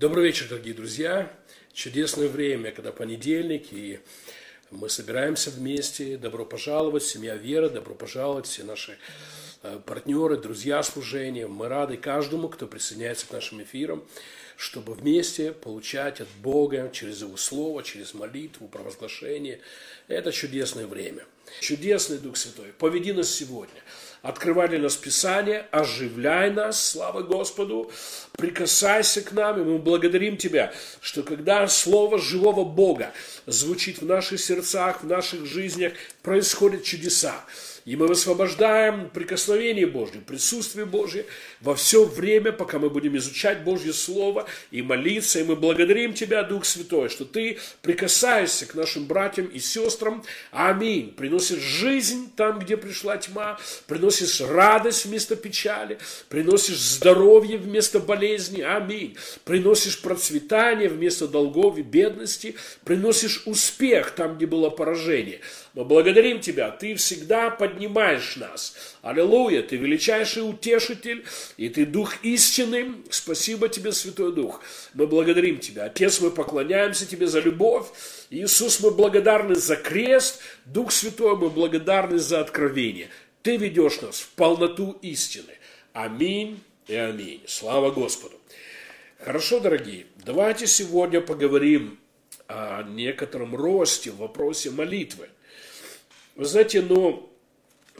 Добрый вечер, дорогие друзья. Чудесное время, когда понедельник, и мы собираемся вместе. Добро пожаловать, семья Вера, добро пожаловать, все наши э, партнеры, друзья служения. Мы рады каждому, кто присоединяется к нашим эфирам, чтобы вместе получать от Бога через Его Слово, через молитву, провозглашение. Это чудесное время. Чудесный Дух Святой, поведи нас сегодня – открывай для нас Писание, оживляй нас, слава Господу, прикасайся к нам, и мы благодарим Тебя, что когда Слово живого Бога звучит в наших сердцах, в наших жизнях, происходят чудеса. И мы высвобождаем прикосновение Божье, присутствие Божье во все время, пока мы будем изучать Божье Слово и молиться. И мы благодарим Тебя, Дух Святой, что Ты прикасаешься к нашим братьям и сестрам. Аминь. Приносишь жизнь там, где пришла тьма, приносишь радость вместо печали, приносишь здоровье вместо болезни. Аминь. Приносишь процветание вместо долгов и бедности, приносишь успех там, где было поражение. Мы благодарим Тебя, Ты всегда поднимаешь нас. Аллилуйя, Ты величайший утешитель, и Ты Дух истины. Спасибо Тебе, Святой Дух. Мы благодарим Тебя. Отец, мы поклоняемся Тебе за любовь. Иисус, мы благодарны за крест. Дух Святой, мы благодарны за откровение. Ты ведешь нас в полноту истины. Аминь и аминь. Слава Господу. Хорошо, дорогие, давайте сегодня поговорим о некотором росте в вопросе молитвы. Вы знаете, но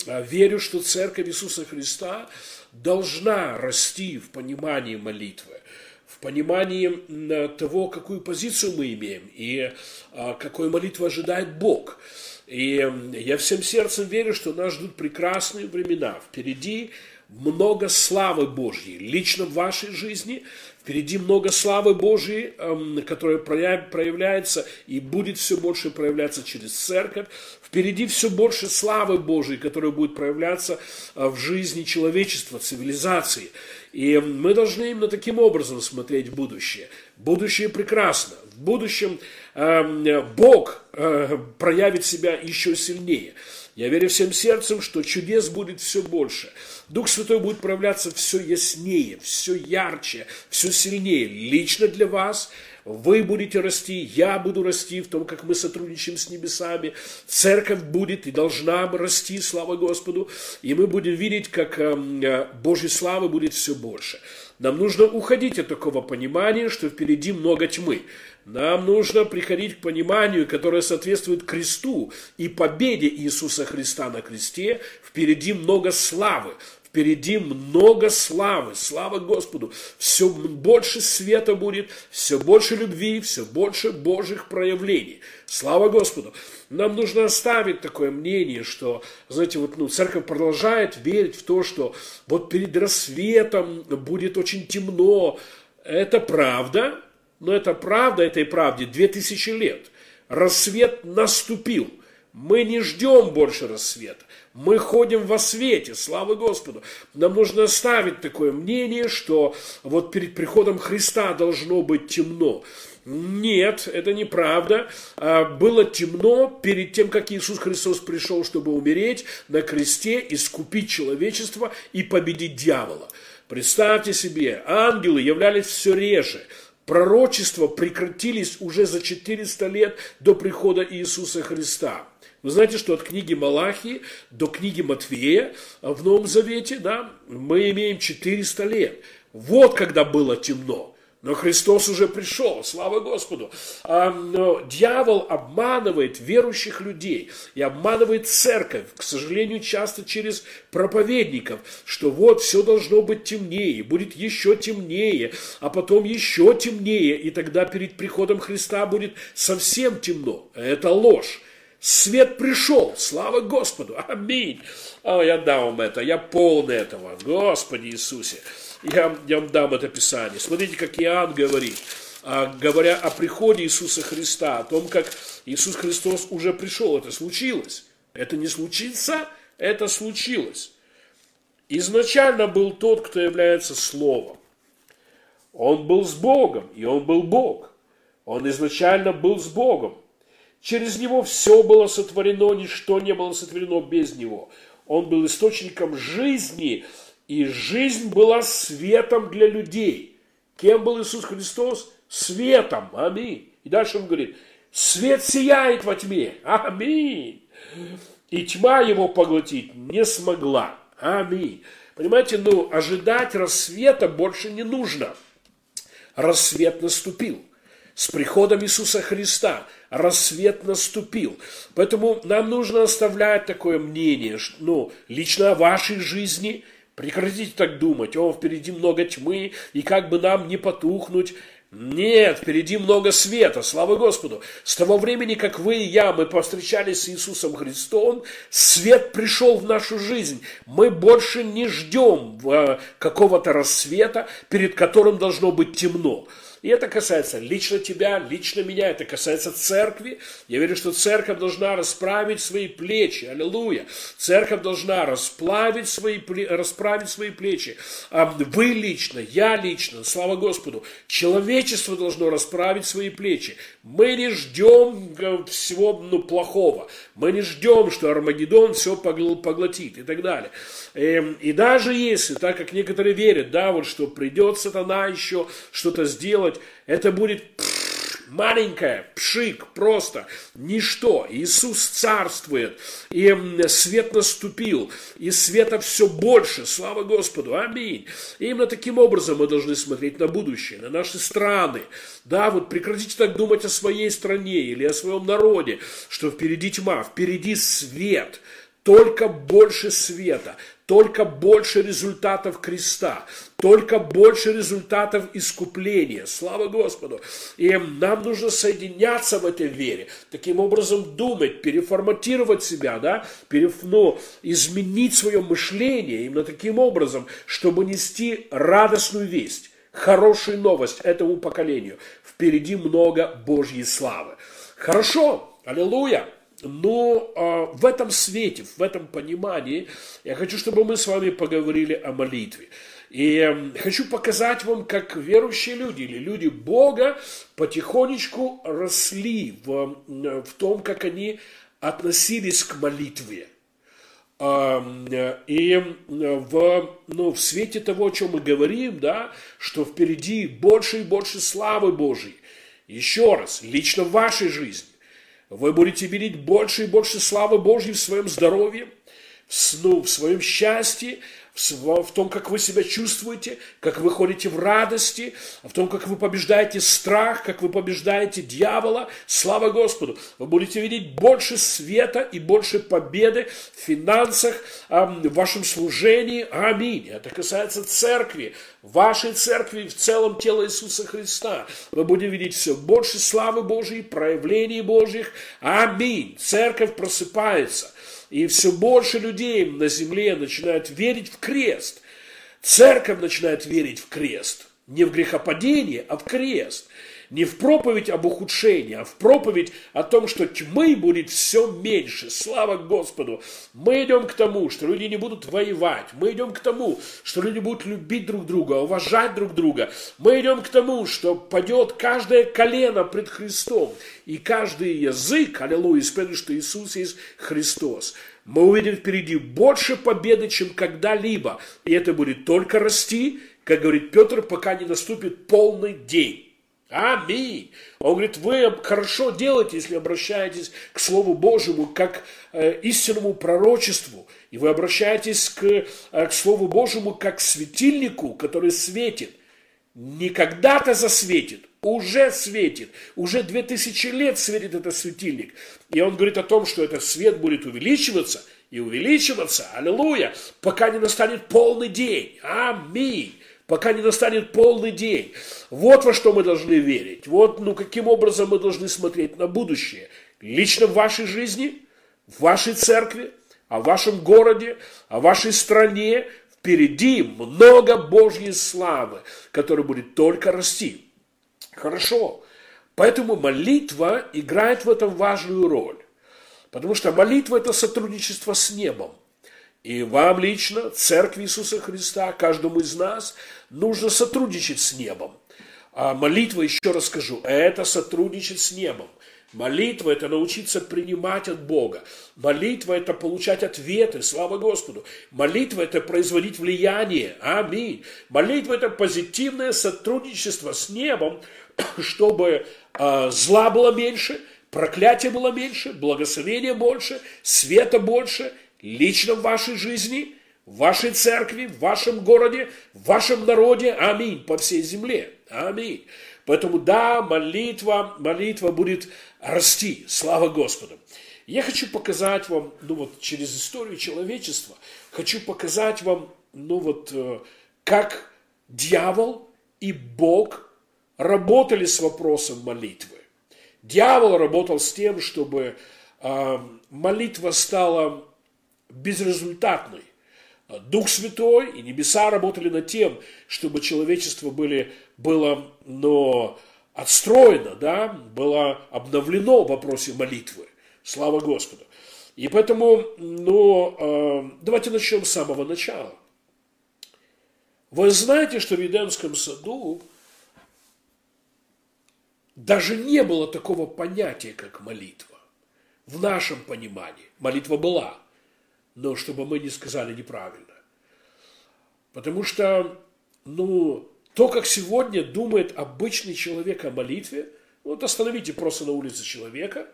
а, верю, что Церковь Иисуса Христа должна расти в понимании молитвы, в понимании того, какую позицию мы имеем и а, какой молитвы ожидает Бог. И я всем сердцем верю, что нас ждут прекрасные времена. Впереди много славы Божьей лично в вашей жизни, Впереди много славы Божьей, эм, которая проявляется и будет все больше проявляться через церковь. Впереди все больше славы Божьей, которая будет проявляться э, в жизни человечества, цивилизации. И мы должны именно таким образом смотреть будущее. Будущее прекрасно. В будущем эм, Бог э, проявит себя еще сильнее. Я верю всем сердцем, что чудес будет все больше. Дух Святой будет проявляться все яснее, все ярче, все сильнее. Лично для вас вы будете расти, я буду расти в том, как мы сотрудничаем с небесами. Церковь будет и должна расти, слава Господу. И мы будем видеть, как эм, э, Божьей славы будет все больше. Нам нужно уходить от такого понимания, что впереди много тьмы. Нам нужно приходить к пониманию, которое соответствует кресту и победе Иисуса Христа на кресте. Впереди много славы, Впереди много славы, слава Господу. Все больше света будет, все больше любви, все больше Божьих проявлений. Слава Господу. Нам нужно оставить такое мнение, что, знаете, вот, ну, церковь продолжает верить в то, что вот перед рассветом будет очень темно. Это правда, но это правда этой правде 2000 лет. Рассвет наступил. Мы не ждем больше рассвета. Мы ходим во свете, слава Господу. Нам нужно оставить такое мнение, что вот перед приходом Христа должно быть темно. Нет, это неправда. А, было темно перед тем, как Иисус Христос пришел, чтобы умереть на кресте, искупить человечество и победить дьявола. Представьте себе, ангелы являлись все реже. Пророчества прекратились уже за 400 лет до прихода Иисуса Христа. Вы знаете, что от книги Малахии до книги Матвея в Новом Завете, да, мы имеем 400 лет. Вот когда было темно. Но Христос уже пришел, слава Господу. А, но дьявол обманывает верующих людей и обманывает церковь, к сожалению, часто через проповедников, что вот все должно быть темнее, будет еще темнее, а потом еще темнее, и тогда перед приходом Христа будет совсем темно. Это ложь. Свет пришел, слава Господу, аминь. О, я дам вам это, я полный этого, Господи Иисусе. Я, я вам дам это Писание. Смотрите, как Иоанн говорит, а, говоря о приходе Иисуса Христа, о том, как Иисус Христос уже пришел, это случилось. Это не случится, это случилось. Изначально был тот, кто является Словом. Он был с Богом, и Он был Бог. Он изначально был с Богом. Через него все было сотворено, ничто не было сотворено без него. Он был источником жизни, и жизнь была светом для людей. Кем был Иисус Христос? Светом. Аминь. И дальше он говорит, свет сияет во тьме. Аминь. И тьма его поглотить не смогла. Аминь. Понимаете, ну, ожидать рассвета больше не нужно. Рассвет наступил. С приходом Иисуса Христа рассвет наступил. Поэтому нам нужно оставлять такое мнение, ну, лично о вашей жизни – Прекратите так думать, о, впереди много тьмы, и как бы нам не потухнуть. Нет, впереди много света, слава Господу. С того времени, как вы и я, мы повстречались с Иисусом Христом, свет пришел в нашу жизнь. Мы больше не ждем э, какого-то рассвета, перед которым должно быть темно. И это касается лично тебя, лично меня, это касается церкви. Я верю, что церковь должна расправить свои плечи. Аллилуйя. Церковь должна расправить свои, расправить свои плечи. Вы лично, я лично, слава Господу. Человечество должно расправить свои плечи. Мы не ждем всего ну, плохого. Мы не ждем, что Армагеддон все поглотит и так далее. Эм, и даже если, так как некоторые верят, да, вот что придет сатана еще что-то сделать, это будет маленькое, пшик, просто, ничто. Иисус царствует, и свет наступил, и света все больше, слава Господу, аминь. И именно таким образом мы должны смотреть на будущее, на наши страны. Да, вот прекратите так думать о своей стране или о своем народе, что впереди тьма, впереди свет, только больше света, только больше результатов креста, только больше результатов искупления. Слава Господу! И нам нужно соединяться в этой вере, таким образом думать, переформатировать себя, да, переф, ну, изменить свое мышление именно таким образом, чтобы нести радостную весть, хорошую новость этому поколению. Впереди много Божьей славы. Хорошо, аллилуйя! Но э, в этом свете, в этом понимании я хочу, чтобы мы с вами поговорили о молитве. И э, хочу показать вам, как верующие люди или люди Бога потихонечку росли в, в том, как они относились к молитве. И в, ну, в свете того, о чем мы говорим, да, что впереди больше и больше славы Божьей. Еще раз, лично в вашей жизни вы будете видеть больше и больше славы Божьей в своем здоровье, в, ну, в своем счастье, в том, как вы себя чувствуете, как вы ходите в радости, в том, как вы побеждаете страх, как вы побеждаете дьявола. Слава Господу! Вы будете видеть больше света и больше победы в финансах, в вашем служении. Аминь. Это касается церкви, вашей церкви в целом тела Иисуса Христа. Вы будете видеть все больше славы Божьей, проявлений Божьих. Аминь. Церковь просыпается. И все больше людей на земле начинают верить в крест. Церковь начинает верить в крест. Не в грехопадение, а в крест не в проповедь об ухудшении, а в проповедь о том, что тьмы будет все меньше. Слава Господу! Мы идем к тому, что люди не будут воевать. Мы идем к тому, что люди будут любить друг друга, уважать друг друга. Мы идем к тому, что падет каждое колено пред Христом. И каждый язык, аллилуйя, исповедует, что Иисус есть Христос мы увидим впереди больше победы, чем когда-либо. И это будет только расти, как говорит Петр, пока не наступит полный день. Аминь. Он говорит, вы хорошо делаете, если обращаетесь к Слову Божьему, как э, истинному пророчеству. И вы обращаетесь к, э, к Слову Божьему, как к светильнику, который светит. Не когда-то засветит, уже светит. Уже две тысячи лет светит этот светильник. И он говорит о том, что этот свет будет увеличиваться и увеличиваться, аллилуйя, пока не настанет полный день. Аминь пока не настанет полный день. Вот во что мы должны верить. Вот, ну, каким образом мы должны смотреть на будущее. Лично в вашей жизни, в вашей церкви, о вашем городе, о вашей стране. Впереди много Божьей славы, которая будет только расти. Хорошо. Поэтому молитва играет в этом важную роль. Потому что молитва – это сотрудничество с небом. И вам лично, Церкви Иисуса Христа, каждому из нас, нужно сотрудничать с небом. А молитва, еще раз скажу, это сотрудничать с небом. Молитва – это научиться принимать от Бога. Молитва – это получать ответы, слава Господу. Молитва – это производить влияние, аминь. Молитва – это позитивное сотрудничество с небом, чтобы э, зла было меньше, проклятия было меньше, благословения больше, света больше, лично в вашей жизни, в вашей церкви, в вашем городе, в вашем народе, аминь, по всей земле, аминь. Поэтому да, молитва, молитва будет расти, слава Господу. Я хочу показать вам, ну вот через историю человечества, хочу показать вам, ну вот, э, как дьявол и Бог работали с вопросом молитвы. Дьявол работал с тем, чтобы э, молитва стала безрезультатной. Дух Святой и небеса работали над тем, чтобы человечество были, было но отстроено, да, было обновлено в вопросе молитвы. Слава Господу. И поэтому, ну, э, давайте начнем с самого начала. Вы знаете, что в Едемском саду даже не было такого понятия, как молитва. В нашем понимании молитва была, но чтобы мы не сказали неправильно. Потому что, ну, то, как сегодня думает обычный человек о молитве, вот остановите просто на улице человека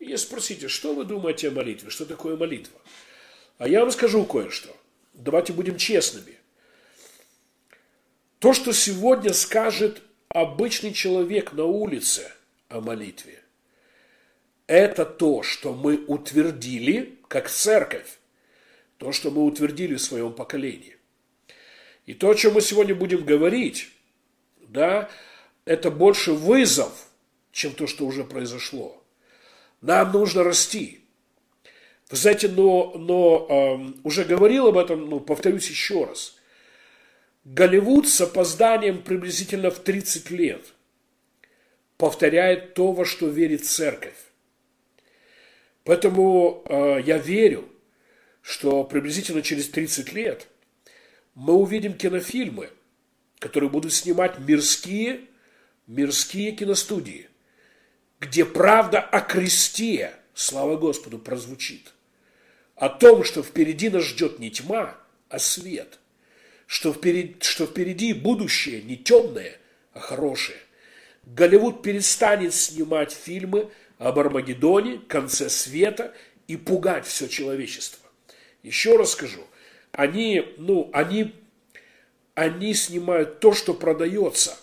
и спросите, что вы думаете о молитве, что такое молитва. А я вам скажу кое-что. Давайте будем честными. То, что сегодня скажет обычный человек на улице о молитве, это то, что мы утвердили как церковь, то, что мы утвердили в своем поколении. И то, о чем мы сегодня будем говорить, да, это больше вызов, чем то, что уже произошло. Нам нужно расти. Вы знаете, но, но э, уже говорил об этом, ну, повторюсь еще раз – Голливуд с опозданием приблизительно в 30 лет повторяет то, во что верит церковь. Поэтому э, я верю, что приблизительно через 30 лет мы увидим кинофильмы, которые будут снимать мирские, мирские киностудии, где правда о кресте, слава Господу, прозвучит. О том, что впереди нас ждет не тьма, а свет – что впереди, что впереди будущее не темное, а хорошее. Голливуд перестанет снимать фильмы об Армагеддоне, конце света и пугать все человечество. Еще раз скажу, они, ну, они, они снимают то, что продается,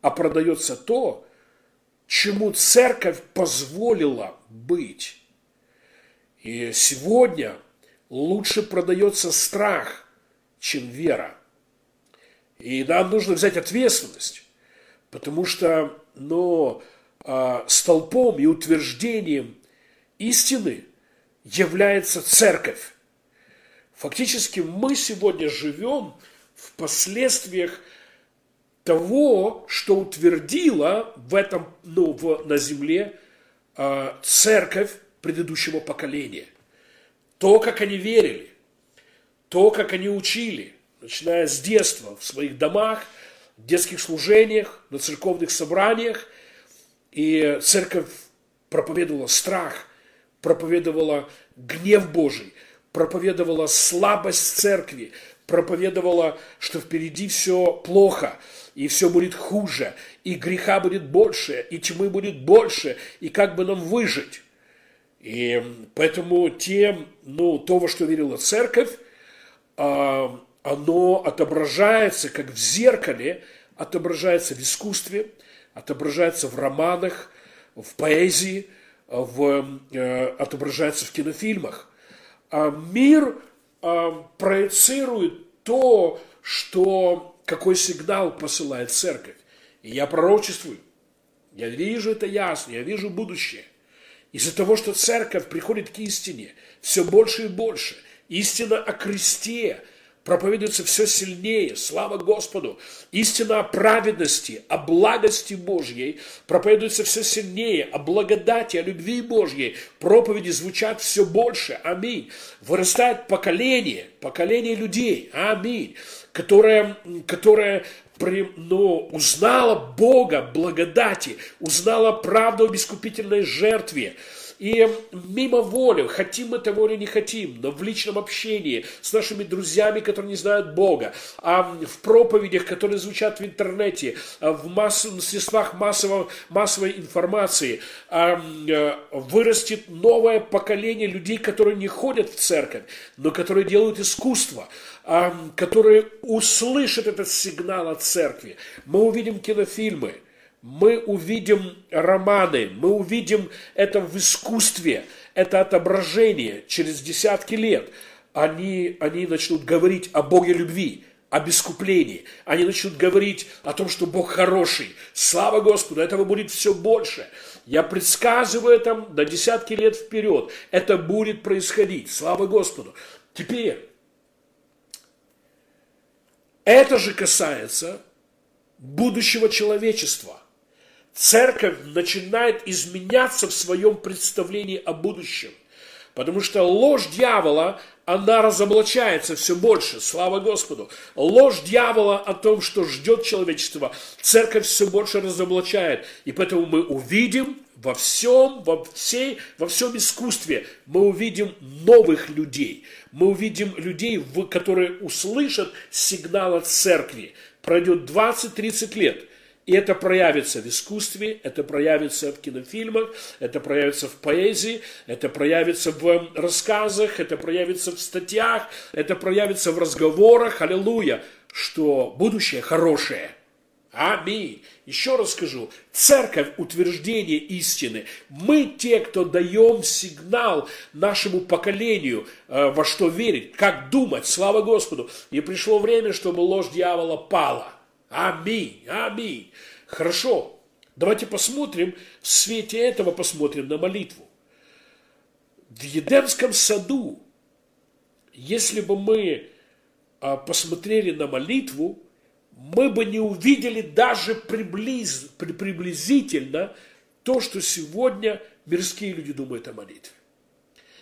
а продается то, чему церковь позволила быть. И сегодня лучше продается страх – чем вера. И нам нужно взять ответственность, потому что но, а, столпом и утверждением истины является церковь. Фактически мы сегодня живем в последствиях того, что утвердила в этом, ну, в, на земле э, церковь предыдущего поколения. То, как они верили, то, как они учили, начиная с детства, в своих домах, в детских служениях, на церковных собраниях. И церковь проповедовала страх, проповедовала гнев Божий, проповедовала слабость церкви, проповедовала, что впереди все плохо, и все будет хуже, и греха будет больше, и тьмы будет больше, и как бы нам выжить. И поэтому тем, ну, то, во что верила церковь, а, оно отображается, как в зеркале, отображается в искусстве, отображается в романах, в поэзии, в, э, отображается в кинофильмах. А мир а, проецирует то, что, какой сигнал посылает церковь. И я пророчествую. Я вижу это ясно, я вижу будущее. Из-за того, что церковь приходит к истине все больше и больше, Истина о кресте проповедуется все сильнее. Слава Господу. Истина о праведности, о благости Божьей проповедуется все сильнее. О благодати, о любви Божьей проповеди звучат все больше. Аминь. Вырастает поколение, поколение людей. Аминь. Которое, которое но узнала Бога, благодати, узнала правду об искупительной жертве, и мимо воли, хотим мы того или не хотим, но в личном общении с нашими друзьями, которые не знают Бога, а в проповедях, которые звучат в интернете, а в массовых средствах массового, массовой информации, а, э, вырастет новое поколение людей, которые не ходят в церковь, но которые делают искусство, а, которые услышат этот сигнал от церкви. Мы увидим кинофильмы – мы увидим романы, мы увидим это в искусстве, это отображение через десятки лет. Они, они начнут говорить о Боге любви, об искуплении. Они начнут говорить о том, что Бог хороший. Слава Господу, этого будет все больше. Я предсказываю это на десятки лет вперед. Это будет происходить. Слава Господу. Теперь, это же касается будущего человечества – церковь начинает изменяться в своем представлении о будущем. Потому что ложь дьявола, она разоблачается все больше, слава Господу. Ложь дьявола о том, что ждет человечество, церковь все больше разоблачает. И поэтому мы увидим во всем, во, всей, во всем искусстве, мы увидим новых людей. Мы увидим людей, которые услышат сигнал от церкви. Пройдет 20-30 лет – и это проявится в искусстве, это проявится в кинофильмах, это проявится в поэзии, это проявится в рассказах, это проявится в статьях, это проявится в разговорах, аллилуйя, что будущее хорошее. Аминь. Еще раз скажу, церковь – утверждение истины. Мы те, кто даем сигнал нашему поколению, э, во что верить, как думать, слава Господу. И пришло время, чтобы ложь дьявола пала. Аминь, аминь. Хорошо, давайте посмотрим, в свете этого посмотрим на молитву. В Едемском саду, если бы мы а, посмотрели на молитву, мы бы не увидели даже приблиз, приблизительно то, что сегодня мирские люди думают о молитве.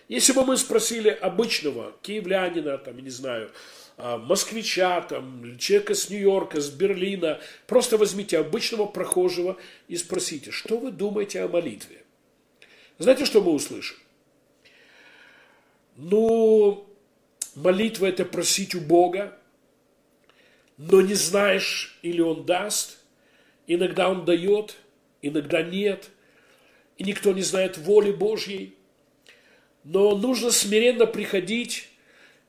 Если бы мы спросили обычного киевлянина, там, я не знаю, москвича, там, человека с Нью-Йорка, с Берлина. Просто возьмите обычного прохожего и спросите, что вы думаете о молитве? Знаете, что мы услышим? Ну, молитва – это просить у Бога, но не знаешь, или Он даст. Иногда Он дает, иногда нет. И никто не знает воли Божьей. Но нужно смиренно приходить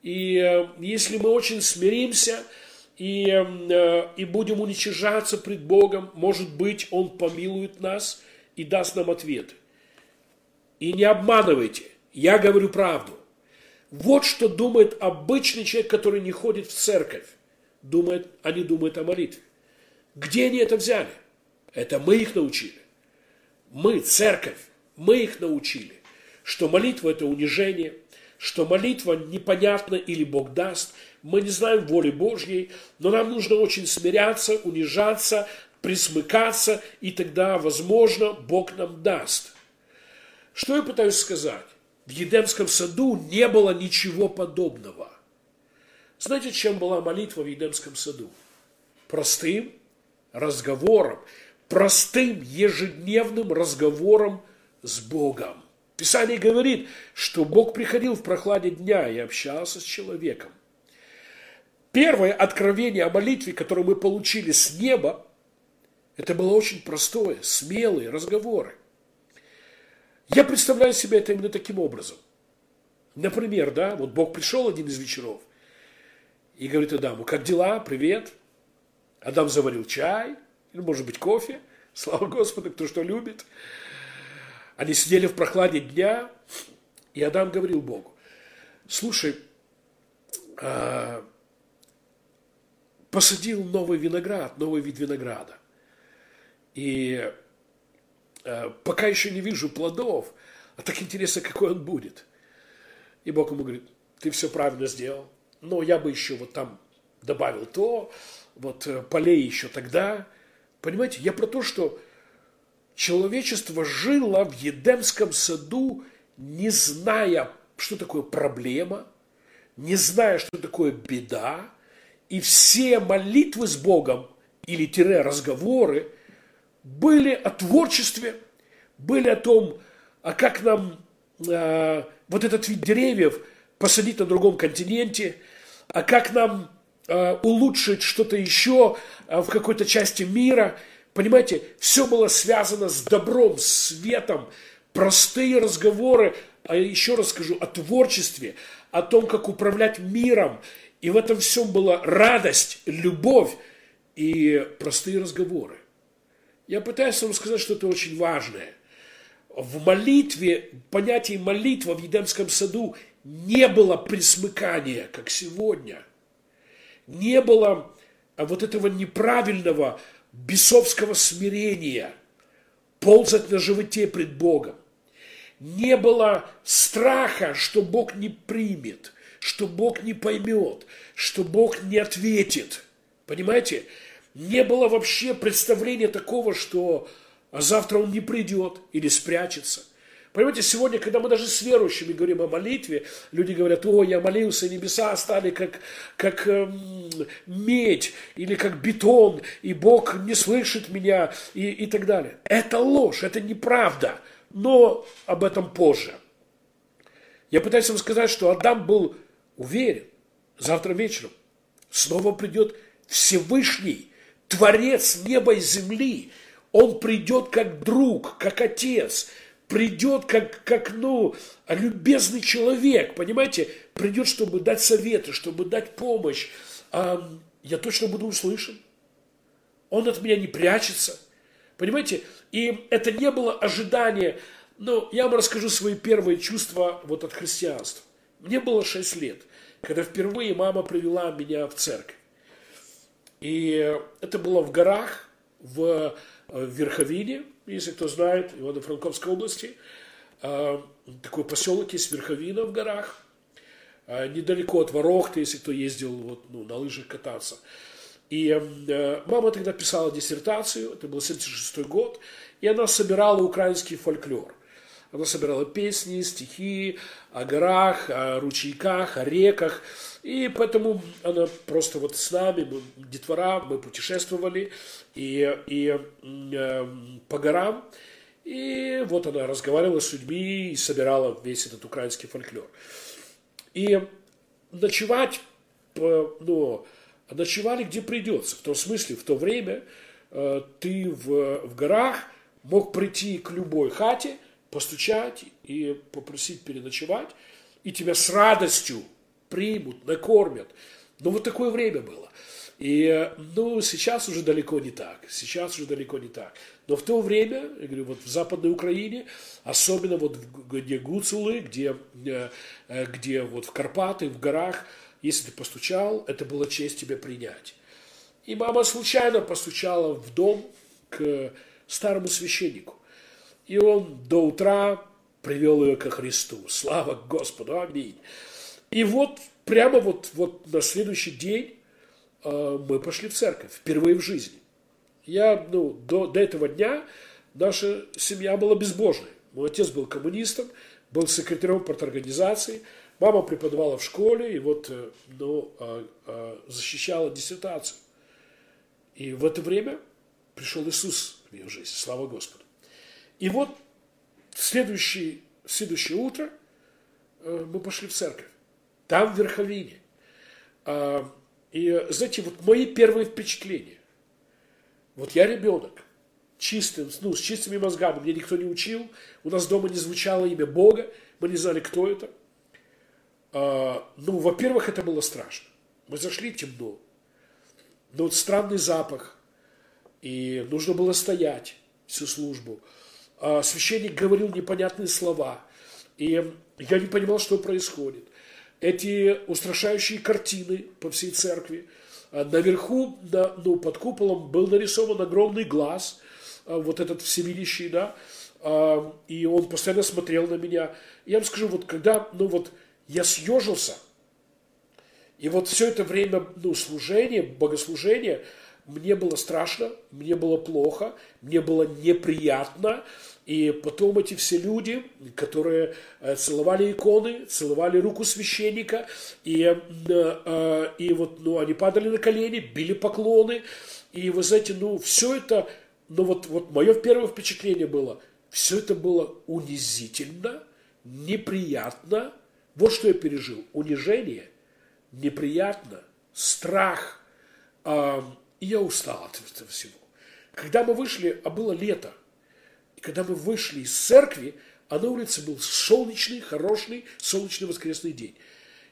и э, если мы очень смиримся и, э, и будем уничижаться пред Богом, может быть, Он помилует нас и даст нам ответ. И не обманывайте, я говорю правду. Вот что думает обычный человек, который не ходит в церковь. Думает, они думают о молитве. Где они это взяли? Это мы их научили. Мы, церковь, мы их научили, что молитва – это унижение – что молитва непонятна или Бог даст, мы не знаем воли Божьей, но нам нужно очень смиряться, унижаться, присмыкаться, и тогда, возможно, Бог нам даст. Что я пытаюсь сказать? В Едемском саду не было ничего подобного. Знаете, чем была молитва в Едемском саду? Простым разговором, простым ежедневным разговором с Богом. Писание говорит, что Бог приходил в прохладе дня и общался с человеком. Первое откровение о молитве, которое мы получили с неба, это было очень простое, смелые разговоры. Я представляю себе это именно таким образом. Например, да, вот Бог пришел один из вечеров и говорит Адаму, как дела, привет. Адам заварил чай, или может быть кофе, слава Господу, кто что любит. Они сидели в прохладе дня, и Адам говорил Богу, слушай, а, посадил новый виноград, новый вид винограда. И а, пока еще не вижу плодов, а так интересно, какой он будет. И Бог ему говорит, ты все правильно сделал, но я бы еще вот там добавил то, вот э, полей еще тогда. Понимаете, я про то, что человечество жило в Едемском саду, не зная, что такое проблема, не зная, что такое беда, и все молитвы с Богом или тире разговоры были о творчестве, были о том, а как нам э, вот этот вид деревьев посадить на другом континенте, а как нам э, улучшить что-то еще э, в какой-то части мира. Понимаете, все было связано с добром, светом, простые разговоры, а еще раз скажу, о творчестве, о том, как управлять миром. И в этом всем была радость, любовь и простые разговоры. Я пытаюсь вам сказать что-то очень важное. В молитве, понятие молитва в Едемском саду не было присмыкания, как сегодня. Не было вот этого неправильного бесовского смирения, ползать на животе пред Богом. Не было страха, что Бог не примет, что Бог не поймет, что Бог не ответит. Понимаете? Не было вообще представления такого, что завтра он не придет или спрячется. Понимаете, сегодня, когда мы даже с верующими говорим о молитве, люди говорят, о, я молился, небеса стали как, как эм, медь или как бетон, и Бог не слышит меня и, и так далее. Это ложь, это неправда, но об этом позже. Я пытаюсь вам сказать, что Адам был уверен, завтра вечером снова придет Всевышний, Творец неба и земли, он придет как друг, как отец, придет как, как ну, любезный человек, понимаете, придет, чтобы дать советы, чтобы дать помощь. А я точно буду услышан. Он от меня не прячется. Понимаете? И это не было ожидание. Но я вам расскажу свои первые чувства вот от христианства. Мне было 6 лет, когда впервые мама привела меня в церковь. И это было в горах, в, в Верховине, если кто знает, Ивано-Франковской области. А, такой поселок есть Верховина в горах, а, недалеко от Ворохты, если кто ездил вот, ну, на лыжах кататься. И э, мама тогда писала диссертацию, это был 76 год, и она собирала украинский фольклор. Она собирала песни, стихи о горах, о ручейках, о реках. И поэтому она просто вот с нами, мы, детвора, мы путешествовали и, и э, по горам. И вот она разговаривала с людьми и собирала весь этот украинский фольклор. И ночевать, ну, ночевали где придется. В том смысле, в то время э, ты в, в горах мог прийти к любой хате, постучать и попросить переночевать, и тебя с радостью примут, накормят. Но вот такое время было. И, ну, сейчас уже далеко не так. Сейчас уже далеко не так. Но в то время, я говорю, вот в Западной Украине, особенно вот где Гуцулы, где, э, где вот в Карпаты, в горах, если ты постучал, это была честь тебя принять. И мама случайно постучала в дом к старому священнику. И он до утра привел ее ко Христу. Слава Господу, аминь. И вот прямо вот, вот на следующий день э, мы пошли в церковь, впервые в жизни. Я, ну, до, до этого дня наша семья была безбожной. Мой отец был коммунистом, был секретарем парторганизации, мама преподавала в школе и вот, э, ну, э, э, защищала диссертацию. И в это время пришел Иисус в ее жизнь, слава Господу. И вот следующее, следующее утро э, мы пошли в церковь. Там в Верховине. А, и, знаете, вот мои первые впечатления. Вот я ребенок, чистым, ну, с чистыми мозгами, мне никто не учил, у нас дома не звучало имя Бога, мы не знали, кто это. А, ну, во-первых, это было страшно. Мы зашли темно, но вот странный запах, и нужно было стоять всю службу. А священник говорил непонятные слова, и я не понимал, что происходит эти устрашающие картины по всей церкви. А наверху, на, ну, под куполом был нарисован огромный глаз, а, вот этот всевидящий, да, и он постоянно смотрел на меня. Я вам скажу, вот когда, ну вот, я съежился, и вот все это время, ну, служения, богослужения, мне было страшно, мне было плохо, мне было неприятно, и потом эти все люди, которые э, целовали иконы, целовали руку священника, и, э, э, и вот ну, они падали на колени, били поклоны, И вы знаете, ну, все это, ну, вот, вот мое первое впечатление было, все это было унизительно, неприятно. Вот что я пережил. Унижение, неприятно, страх. И я устал от этого всего. Когда мы вышли, а было лето, и когда мы вышли из церкви, а на улице был солнечный, хороший, солнечный воскресный день.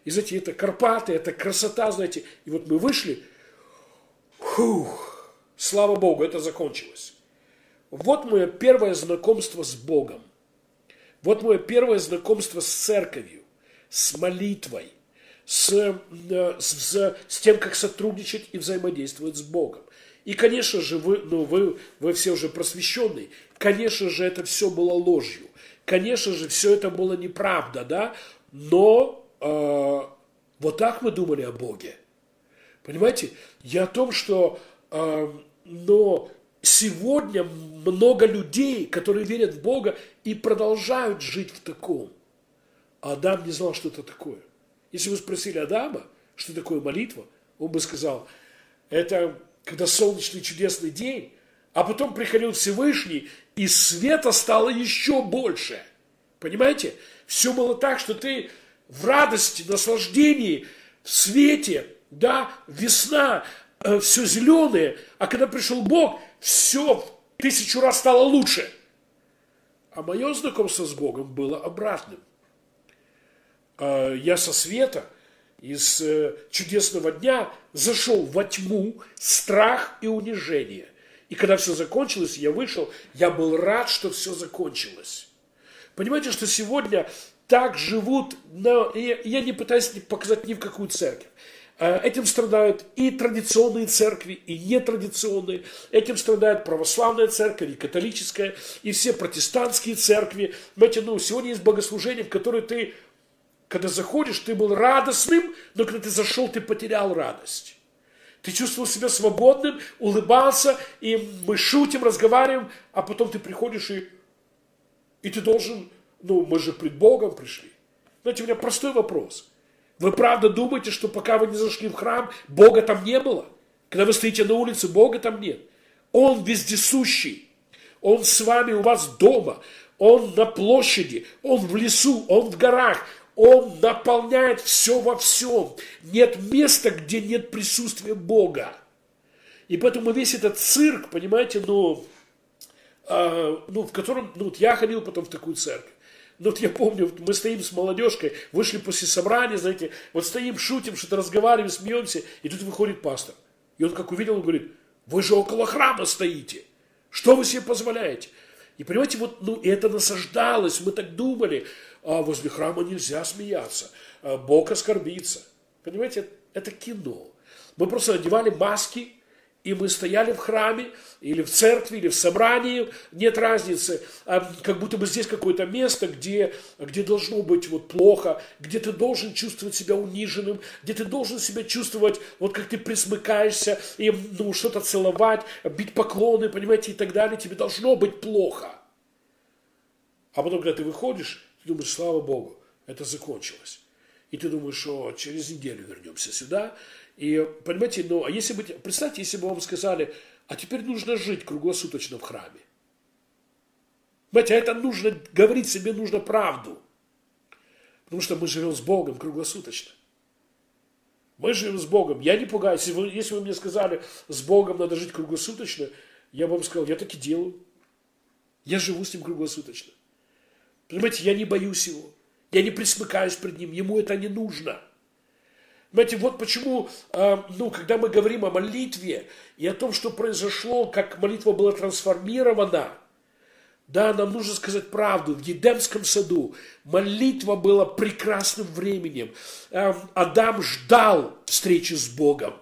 И знаете, это Карпаты, это красота, знаете. И вот мы вышли, фух, слава Богу, это закончилось. Вот мое первое знакомство с Богом. Вот мое первое знакомство с церковью, с молитвой, с, э, с, с тем, как сотрудничать и взаимодействовать с Богом. И, конечно же, вы, ну, вы, вы все уже просвещенные. Конечно же, это все было ложью. Конечно же, все это было неправда, да? Но э, вот так мы думали о Боге. Понимаете? Я о том, что э, но сегодня много людей, которые верят в Бога и продолжают жить в таком. А Адам не знал, что это такое. Если вы спросили Адама, что такое молитва, он бы сказал, это когда солнечный чудесный день, а потом приходил Всевышний, и света стало еще больше. Понимаете? Все было так, что ты в радости, наслаждении, в свете, да, весна, э, все зеленое, а когда пришел Бог, все в тысячу раз стало лучше. А мое знакомство с Богом было обратным. Э, я со света – из э, чудесного дня зашел во тьму, страх и унижение. И когда все закончилось, я вышел, я был рад, что все закончилось. Понимаете, что сегодня так живут, но я не пытаюсь показать ни в какую церковь. Э, этим страдают и традиционные церкви, и нетрадиционные. Этим страдает православная церковь, и католическая, и все протестантские церкви. Знаете, ну, сегодня есть богослужение, в которое ты когда заходишь, ты был радостным, но когда ты зашел, ты потерял радость. Ты чувствовал себя свободным, улыбался, и мы шутим, разговариваем, а потом ты приходишь и, и ты должен, ну, мы же пред Богом пришли. Знаете, у меня простой вопрос. Вы правда думаете, что пока вы не зашли в храм, Бога там не было? Когда вы стоите на улице, Бога там нет. Он вездесущий. Он с вами у вас дома. Он на площади, он в лесу, он в горах, он наполняет все во всем. Нет места, где нет присутствия Бога. И поэтому весь этот цирк, понимаете, ну, э, ну в котором, ну вот я ходил потом в такую церковь. Ну вот я помню, мы стоим с молодежкой, вышли после собрания, знаете, вот стоим, шутим, что-то разговариваем, смеемся, и тут выходит пастор. И он как увидел, он говорит, вы же около храма стоите. Что вы себе позволяете? И понимаете, вот ну, это насаждалось, мы так думали а возле храма нельзя смеяться, а Бог оскорбится. Понимаете, это кино. Мы просто одевали маски, и мы стояли в храме, или в церкви, или в собрании, нет разницы, а как будто бы здесь какое-то место, где, где должно быть вот плохо, где ты должен чувствовать себя униженным, где ты должен себя чувствовать, вот как ты присмыкаешься, и ну, что-то целовать, бить поклоны, понимаете, и так далее, тебе должно быть плохо. А потом, когда ты выходишь, ты думаешь, слава Богу, это закончилось. И ты думаешь, что через неделю вернемся сюда. И, понимаете, ну, а если бы, представьте, если бы вам сказали, а теперь нужно жить круглосуточно в храме. Понимаете, а это нужно, говорить себе нужно правду. Потому что мы живем с Богом круглосуточно. Мы живем с Богом. Я не пугаюсь. Если вы, если вы мне сказали, с Богом надо жить круглосуточно, я бы вам сказал, я так и делаю. Я живу с Ним круглосуточно. Понимаете, я не боюсь его. Я не присмыкаюсь пред ним. Ему это не нужно. Понимаете, вот почему, э, ну, когда мы говорим о молитве и о том, что произошло, как молитва была трансформирована, да, нам нужно сказать правду. В Едемском саду молитва была прекрасным временем. Э, Адам ждал встречи с Богом.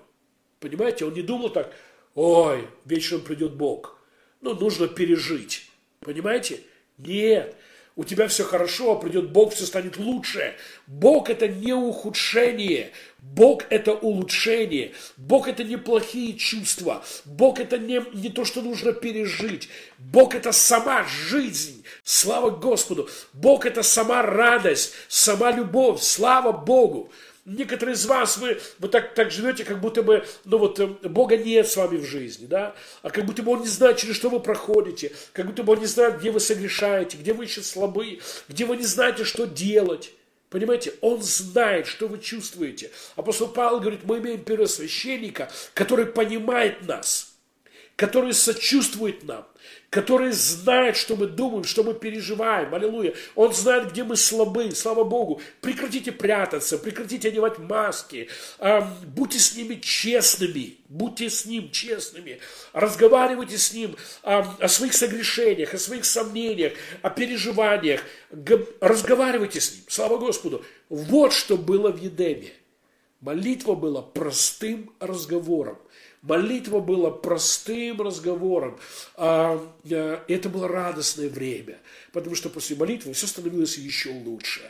Понимаете, он не думал так, ой, вечером придет Бог. Ну, нужно пережить. Понимаете? Нет у тебя все хорошо, а придет Бог, все станет лучше. Бог это не ухудшение, Бог это улучшение, Бог это не плохие чувства, Бог это не, не то, что нужно пережить, Бог это сама жизнь, слава Господу, Бог это сама радость, сама любовь, слава Богу. Некоторые из вас, вы, вы так, так живете, как будто бы, ну вот, э, Бога нет с вами в жизни, да, а как будто бы Он не знает, через что вы проходите, как будто бы Он не знает, где вы согрешаете, где вы еще слабы, где вы не знаете, что делать. Понимаете, Он знает, что вы чувствуете. Апостол Павел говорит, мы имеем первосвященника, который понимает нас, который сочувствует нам, который знает, что мы думаем, что мы переживаем. Аллилуйя. Он знает, где мы слабы. Слава Богу. Прекратите прятаться, прекратите одевать маски. Будьте с ними честными. Будьте с ним честными. Разговаривайте с ним о своих согрешениях, о своих сомнениях, о переживаниях. Разговаривайте с ним. Слава Господу. Вот что было в Едеме. Молитва была простым разговором. Молитва была простым разговором. А, э, это было радостное время, потому что после молитвы все становилось еще лучше.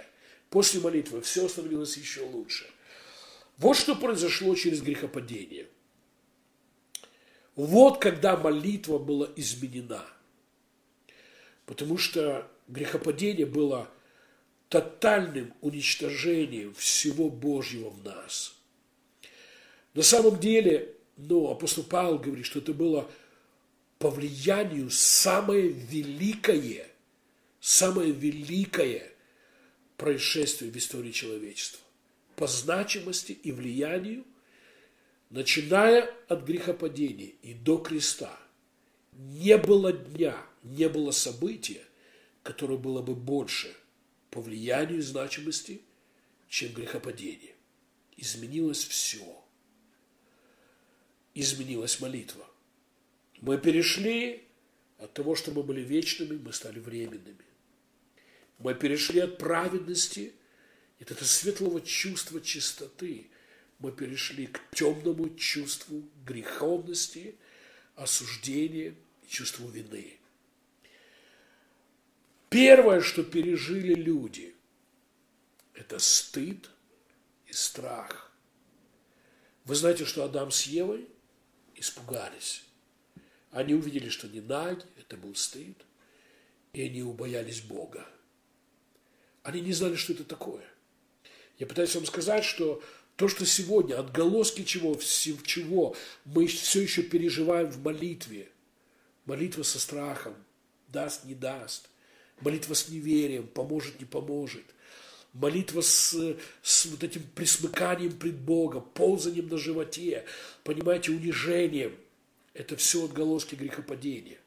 После молитвы все становилось еще лучше. Вот что произошло через грехопадение. Вот когда молитва была изменена. Потому что грехопадение было тотальным уничтожением всего Божьего в нас. На самом деле но апостол Павел говорит, что это было по влиянию самое великое, самое великое происшествие в истории человечества. По значимости и влиянию, начиная от грехопадения и до креста, не было дня, не было события, которое было бы больше по влиянию и значимости, чем грехопадение. Изменилось все – изменилась молитва. Мы перешли от того, что мы были вечными, мы стали временными. Мы перешли от праведности, от этого светлого чувства чистоты, мы перешли к темному чувству греховности, осуждения и чувству вины. Первое, что пережили люди, это стыд и страх. Вы знаете, что Адам с Евой – испугались. Они увидели, что не наги, это был стыд, и они убоялись Бога. Они не знали, что это такое. Я пытаюсь вам сказать, что то, что сегодня, отголоски чего, чего мы все еще переживаем в молитве, молитва со страхом, даст, не даст, молитва с неверием, поможет, не поможет – молитва с, с вот этим присмыканием пред Богом, ползанием на животе, понимаете, унижением. Это все отголоски грехопадения.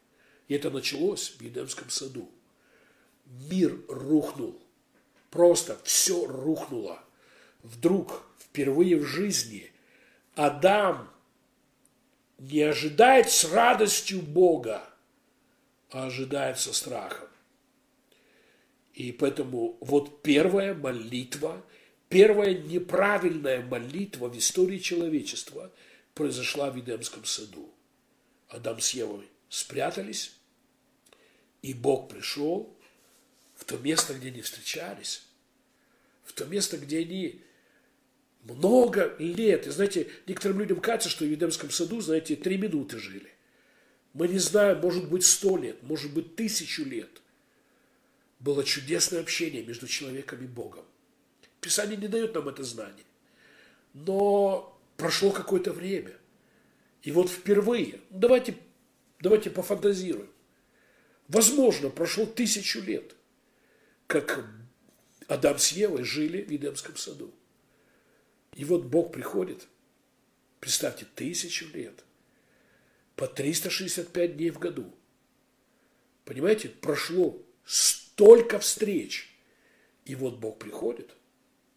И это началось в Едемском саду. Мир рухнул. Просто все рухнуло. Вдруг, впервые в жизни, Адам не ожидает с радостью Бога, а ожидает со страхом. И поэтому вот первая молитва, первая неправильная молитва в истории человечества произошла в Эдемском саду. Адам с Евой спрятались, и Бог пришел в то место, где они встречались, в то место, где они много лет. И знаете, некоторым людям кажется, что в Едемском саду, знаете, три минуты жили. Мы не знаем, может быть, сто лет, может быть, тысячу лет было чудесное общение между человеком и Богом. Писание не дает нам это знание. Но прошло какое-то время. И вот впервые, ну, давайте, давайте пофантазируем. Возможно, прошло тысячу лет, как Адам с Евой жили в Едемском саду. И вот Бог приходит, представьте, тысячу лет, по 365 дней в году. Понимаете, прошло столько встреч. И вот Бог приходит,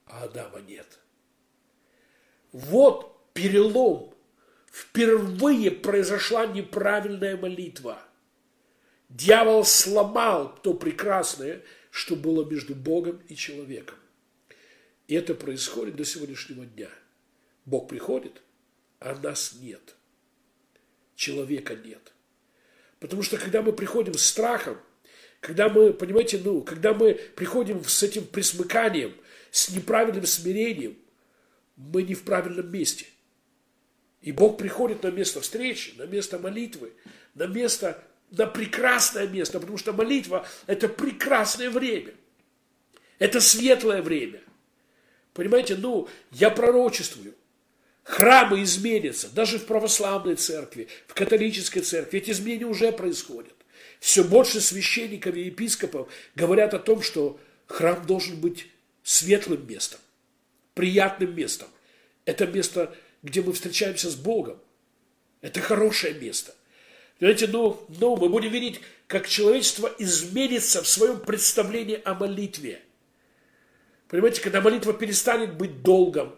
а Адама нет. Вот перелом. Впервые произошла неправильная молитва. Дьявол сломал то прекрасное, что было между Богом и человеком. И это происходит до сегодняшнего дня. Бог приходит, а нас нет. Человека нет. Потому что когда мы приходим с страхом, когда мы, понимаете, ну, когда мы приходим с этим присмыканием, с неправильным смирением, мы не в правильном месте. И Бог приходит на место встречи, на место молитвы, на место, на прекрасное место, потому что молитва – это прекрасное время. Это светлое время. Понимаете, ну, я пророчествую. Храмы изменятся, даже в православной церкви, в католической церкви. Эти изменения уже происходят. Все больше священников и епископов говорят о том, что храм должен быть светлым местом, приятным местом. Это место, где мы встречаемся с Богом. Это хорошее место. Понимаете, ну, ну, мы будем видеть, как человечество изменится в своем представлении о молитве. Понимаете, когда молитва перестанет быть долгом,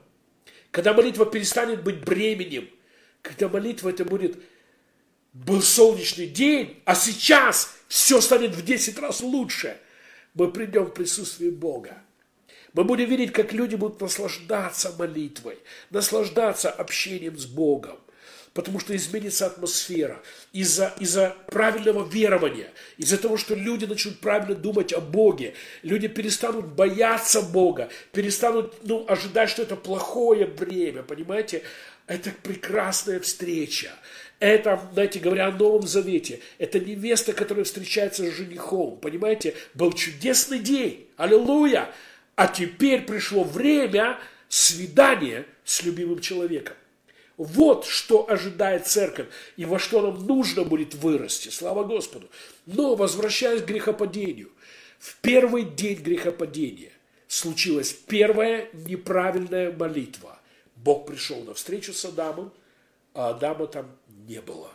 когда молитва перестанет быть бременем, когда молитва это будет был солнечный день, а сейчас все станет в 10 раз лучше, мы придем в присутствие Бога. Мы будем видеть, как люди будут наслаждаться молитвой, наслаждаться общением с Богом потому что изменится атмосфера из-за из правильного верования, из-за того, что люди начнут правильно думать о Боге, люди перестанут бояться Бога, перестанут ну, ожидать, что это плохое время, понимаете? Это прекрасная встреча. Это, знаете, говоря о Новом Завете, это невеста, которая встречается с женихом. Понимаете, был чудесный день. Аллилуйя! А теперь пришло время свидания с любимым человеком. Вот что ожидает церковь и во что нам нужно будет вырасти. Слава Господу. Но, возвращаясь к грехопадению, в первый день грехопадения случилась первая неправильная молитва. Бог пришел на встречу с Адамом, а Адама там не было.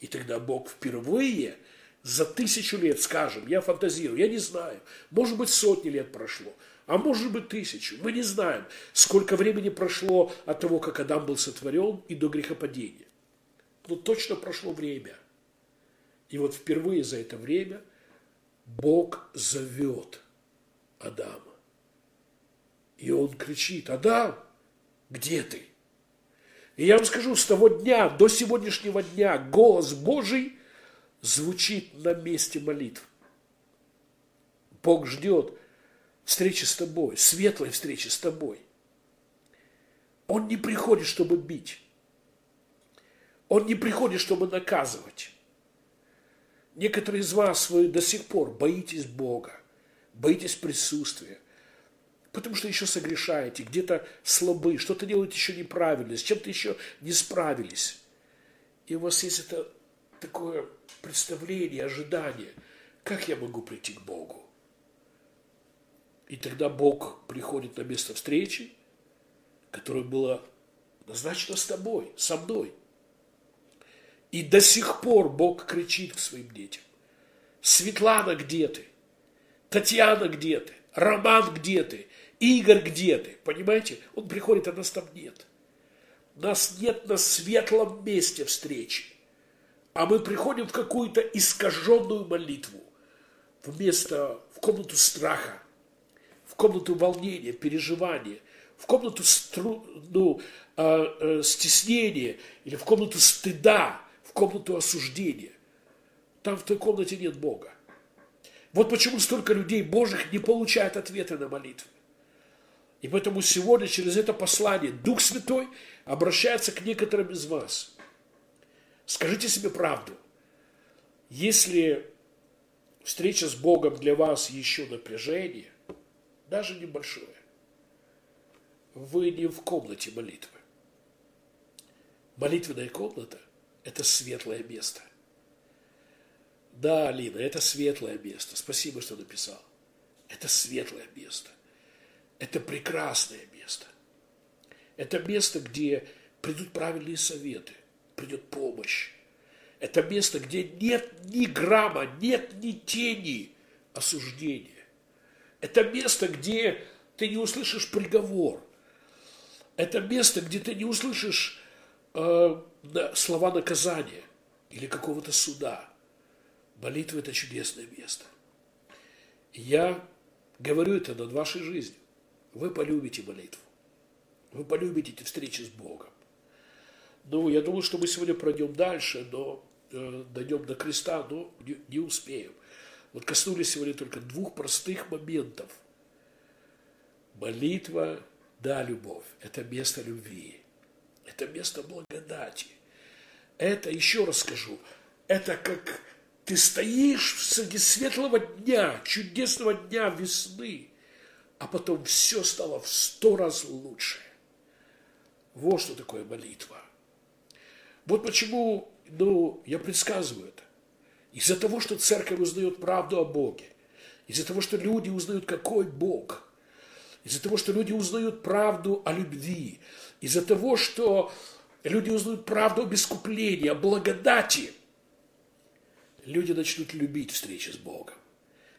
И тогда Бог впервые за тысячу лет, скажем, я фантазирую, я не знаю, может быть, сотни лет прошло – а может быть тысячу. Мы не знаем, сколько времени прошло от того, как Адам был сотворен и до грехопадения. Но точно прошло время. И вот впервые за это время Бог зовет Адама. И он кричит, Адам, где ты? И я вам скажу, с того дня до сегодняшнего дня голос Божий звучит на месте молитв. Бог ждет, встречи с тобой, светлой встречи с тобой. Он не приходит, чтобы бить. Он не приходит, чтобы наказывать. Некоторые из вас, вы до сих пор боитесь Бога, боитесь присутствия, потому что еще согрешаете, где-то слабы, что-то делаете еще неправильно, с чем-то еще не справились. И у вас есть это такое представление, ожидание, как я могу прийти к Богу? И тогда Бог приходит на место встречи, которое было назначено с тобой, со мной. И до сих пор Бог кричит к своим детям. Светлана, где ты? Татьяна, где ты? Роман, где ты? Игорь, где ты? Понимаете? Он приходит, а нас там нет. Нас нет на светлом месте встречи. А мы приходим в какую-то искаженную молитву. Вместо, в комнату страха, в комнату волнения, переживания, в комнату стру, ну, э, э, стеснения или в комнату стыда, в комнату осуждения. Там в той комнате нет Бога. Вот почему столько людей Божьих не получают ответы на молитвы. И поэтому сегодня через это послание Дух Святой обращается к некоторым из вас. Скажите себе правду. Если встреча с Богом для вас еще напряжение, даже небольшое, вы не в комнате молитвы. Молитвенная комната – это светлое место. Да, Алина, это светлое место. Спасибо, что написал. Это светлое место. Это прекрасное место. Это место, где придут правильные советы, придет помощь. Это место, где нет ни грамма, нет ни тени осуждения. Это место, где ты не услышишь приговор. Это место, где ты не услышишь э, слова наказания или какого-то суда. Молитва – это чудесное место. я говорю это над вашей жизнью. Вы полюбите молитву. Вы полюбите эти встречи с Богом. Ну, я думаю, что мы сегодня пройдем дальше, но э, дойдем до креста, но не, не успеем. Вот коснулись сегодня только двух простых моментов. Молитва, да, любовь. Это место любви. Это место благодати. Это, еще раз скажу, это как ты стоишь среди светлого дня, чудесного дня весны, а потом все стало в сто раз лучше. Вот что такое молитва. Вот почему, ну, я предсказываю это. Из-за того, что церковь узнает правду о Боге, из-за того, что люди узнают, какой Бог, из-за того, что люди узнают правду о любви, из-за того, что люди узнают правду об искуплении, о благодати, люди начнут любить встречи с Богом.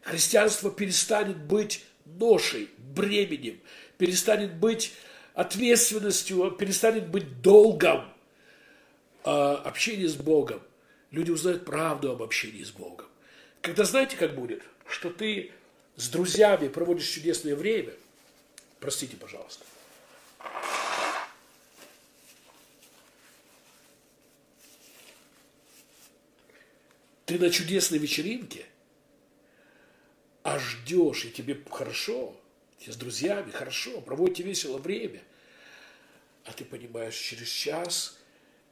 Христианство перестанет быть ношей, бременем, перестанет быть ответственностью, перестанет быть долгом а, общения с Богом. Люди узнают правду об общении с Богом. Когда знаете, как будет? Что ты с друзьями проводишь чудесное время, простите, пожалуйста, ты на чудесной вечеринке, а ждешь, и тебе хорошо, тебе с друзьями хорошо, проводите весело время, а ты понимаешь, через час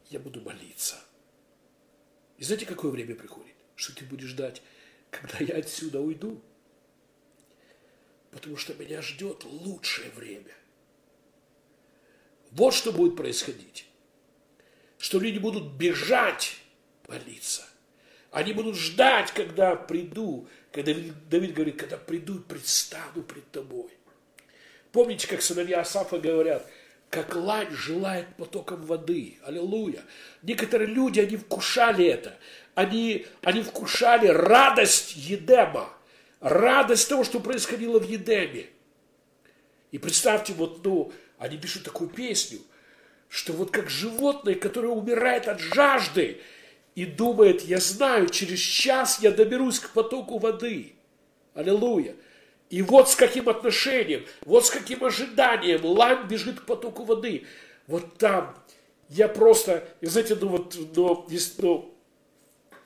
я буду молиться. И знаете, какое время приходит? Что ты будешь ждать, когда я отсюда уйду? Потому что меня ждет лучшее время. Вот что будет происходить. Что люди будут бежать молиться. Они будут ждать, когда приду, когда Давид говорит, когда приду и предстану пред тобой. Помните, как сыновья Асафа говорят, как лань желает потоком воды. Аллилуйя. Некоторые люди, они вкушали это. Они, они вкушали радость Едема. Радость того, что происходило в Едеме. И представьте, вот, ну, они пишут такую песню, что вот как животное, которое умирает от жажды, и думает, я знаю, через час я доберусь к потоку воды. Аллилуйя. И вот с каким отношением, вот с каким ожиданием лань бежит к потоку воды. Вот там я просто, и знаете, ну вот, ну, ну,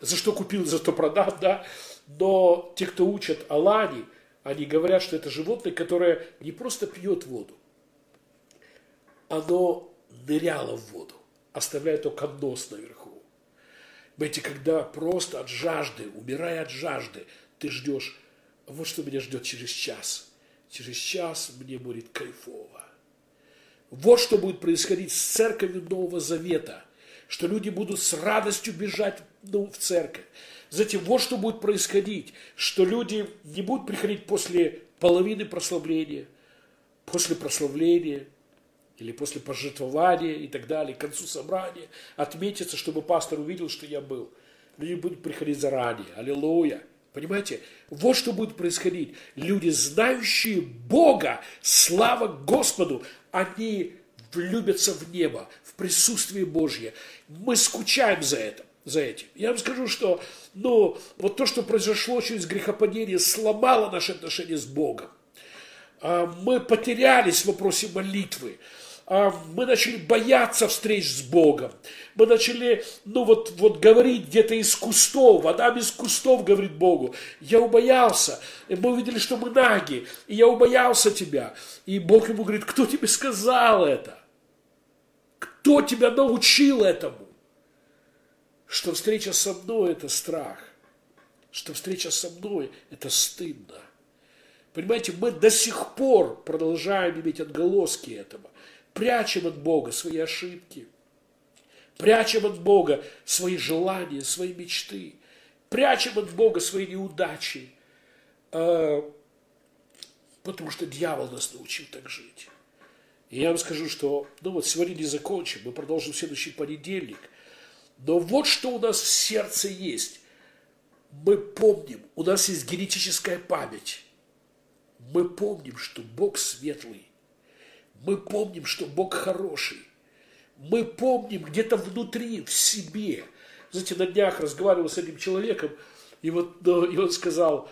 за что купил, за что продал, да, но те, кто учат о лане, они говорят, что это животное, которое не просто пьет воду, оно ныряло в воду, оставляя только нос наверху. Понимаете, когда просто от жажды, умирая от жажды, ты ждешь, вот что меня ждет через час. Через час мне будет кайфово. Вот что будет происходить с церковью Нового Завета, что люди будут с радостью бежать ну, в церковь. Затем вот что будет происходить, что люди не будут приходить после половины прославления, после прославления, или после пожертвования и так далее, к концу собрания, отметиться, чтобы пастор увидел, что я был. Люди будут приходить заранее. Аллилуйя. Понимаете? Вот что будет происходить. Люди, знающие Бога, слава Господу, они влюбятся в небо, в присутствие Божье. Мы скучаем за это, за этим. Я вам скажу, что ну, вот то, что произошло через грехопадение, сломало наши отношения с Богом. А, мы потерялись в вопросе молитвы. А, мы начали бояться встреч с Богом. Мы начали, ну вот, вот говорить где-то из кустов, Адам из кустов говорит Богу, я убоялся. И мы увидели, что мы наги, и я убоялся тебя. И Бог ему говорит, кто тебе сказал это? Кто тебя научил этому? Что встреча со мной – это страх. Что встреча со мной – это стыдно. Понимаете, мы до сих пор продолжаем иметь отголоски этого прячем от Бога свои ошибки, прячем от Бога свои желания, свои мечты, прячем от Бога свои неудачи, а, потому что дьявол нас научил так жить. И я вам скажу, что, ну вот сегодня не закончим, мы продолжим в следующий понедельник. Но вот что у нас в сердце есть. Мы помним, у нас есть генетическая память. Мы помним, что Бог светлый, мы помним, что Бог хороший. Мы помним где-то внутри, в себе. Знаете, на днях разговаривал с одним человеком, и вот ну, и он сказал,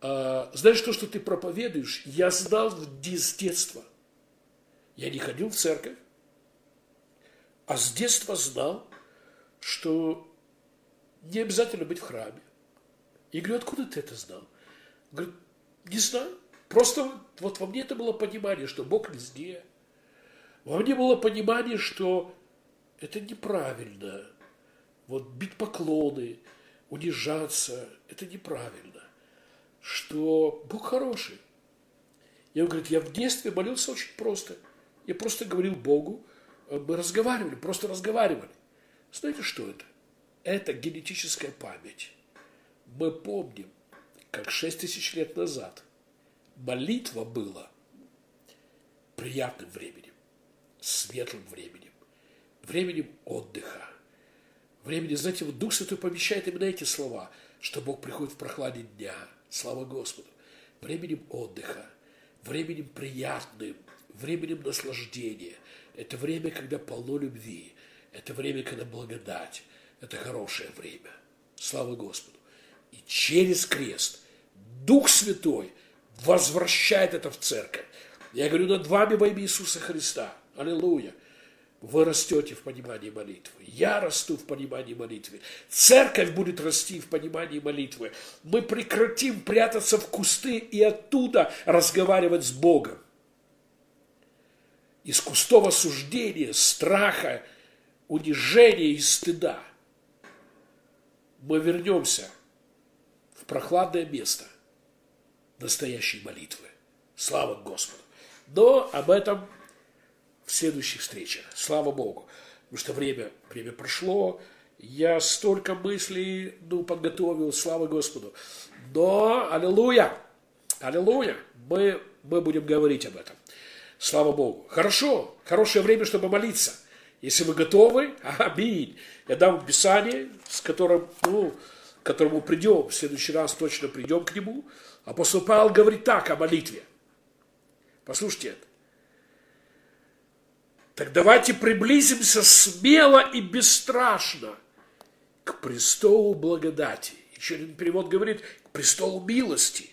«А, знаешь то, что ты проповедуешь, я знал с детства. Я не ходил в церковь, а с детства знал, что не обязательно быть в храме. И говорю, откуда ты это знал? Говорит, не знаю. Просто вот во мне это было понимание, что Бог везде. Во мне было понимание, что это неправильно. Вот бить поклоны, унижаться, это неправильно. Что Бог хороший. И он говорит, я в детстве молился очень просто. Я просто говорил Богу, мы разговаривали, просто разговаривали. Знаете, что это? Это генетическая память. Мы помним, как шесть тысяч лет назад молитва была приятным временем, светлым временем, временем отдыха, временем, знаете, вот Дух Святой помещает именно эти слова, что Бог приходит в прохладе дня, слава Господу, временем отдыха, временем приятным, временем наслаждения. Это время, когда полно любви, это время, когда благодать, это хорошее время. Слава Господу. И через крест Дух Святой возвращает это в церковь. Я говорю над вами во имя Иисуса Христа. Аллилуйя. Вы растете в понимании молитвы. Я расту в понимании молитвы. Церковь будет расти в понимании молитвы. Мы прекратим прятаться в кусты и оттуда разговаривать с Богом. Из кустов осуждения, страха, унижения и стыда мы вернемся в прохладное место настоящей молитвы. Слава Господу. Но об этом в следующих встречах. Слава Богу. Потому что время, время прошло, я столько мыслей ну, подготовил, слава Господу. Но, аллилуйя, аллилуйя, мы, мы будем говорить об этом. Слава Богу. Хорошо, хорошее время, чтобы молиться. Если вы готовы, аминь. Я дам Писание, с которым, ну, которому придем, в следующий раз точно придем к нему. Апостол Павел говорит так о молитве. Послушайте это. Так давайте приблизимся смело и бесстрашно к престолу благодати. Еще один перевод говорит, к престолу милости,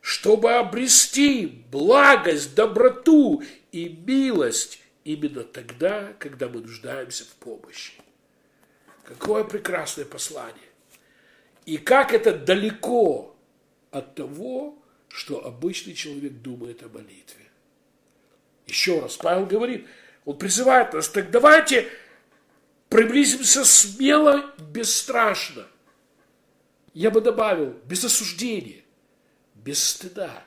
чтобы обрести благость, доброту и милость именно тогда, когда мы нуждаемся в помощи. Какое прекрасное послание. И как это далеко от того, что обычный человек думает о молитве. Еще раз, Павел говорит, он призывает нас, так давайте приблизимся смело, бесстрашно. Я бы добавил, без осуждения, без стыда.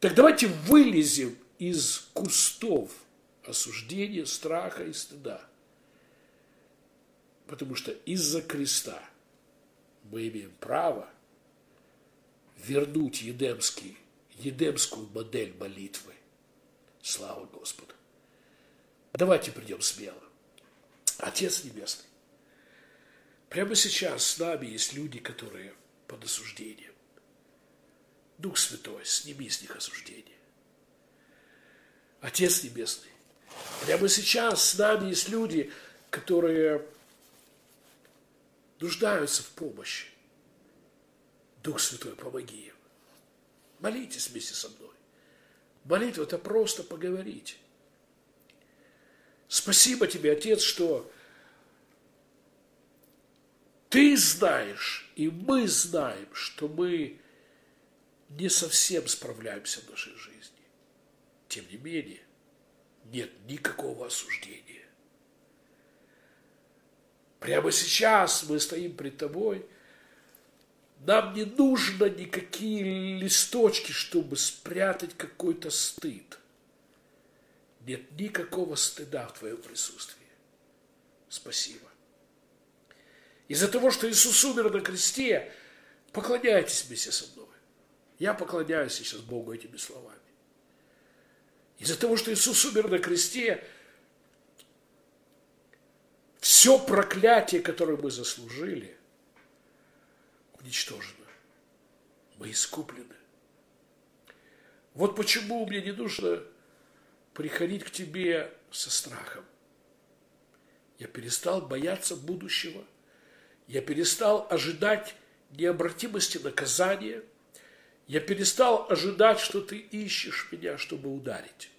Так давайте вылезем из кустов осуждения, страха и стыда. Потому что из-за креста мы имеем право вернуть едемский, едемскую модель молитвы. Слава Господу. Давайте придем смело. Отец Небесный, прямо сейчас с нами есть люди, которые под осуждением. Дух Святой, сними с них осуждение. Отец Небесный, прямо сейчас с нами есть люди, которые нуждаются в помощи. Дух Святой, помоги им. Молитесь вместе со мной. Молитва – это просто поговорить. Спасибо тебе, Отец, что ты знаешь, и мы знаем, что мы не совсем справляемся в нашей жизни. Тем не менее, нет никакого осуждения. Прямо сейчас мы стоим пред тобой. Нам не нужно никакие листочки, чтобы спрятать какой-то стыд – нет никакого стыда в твоем присутствии. Спасибо. Из-за того, что Иисус умер на кресте, поклоняйтесь вместе со мной. Я поклоняюсь сейчас Богу этими словами. Из-за того, что Иисус умер на кресте, все проклятие, которое мы заслужили, уничтожено. Мы искуплены. Вот почему мне не нужно приходить к тебе со страхом. Я перестал бояться будущего. Я перестал ожидать необратимости наказания. Я перестал ожидать, что ты ищешь меня, чтобы ударить.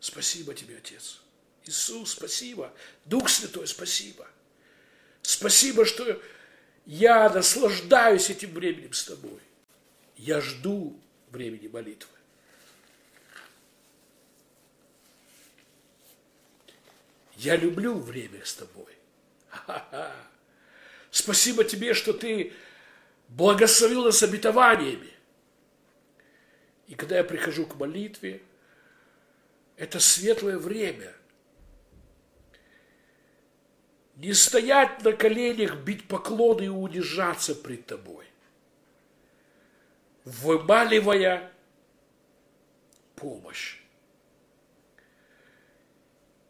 Спасибо тебе, Отец. Иисус, спасибо. Дух Святой, спасибо. Спасибо, что я наслаждаюсь этим временем с тобой. Я жду времени молитвы. Я люблю время с тобой. Ха-ха. Спасибо тебе, что ты благословил нас обетованиями. И когда я прихожу к молитве, это светлое время. Не стоять на коленях, бить поклоны и унижаться пред тобой. Вымаливая помощь.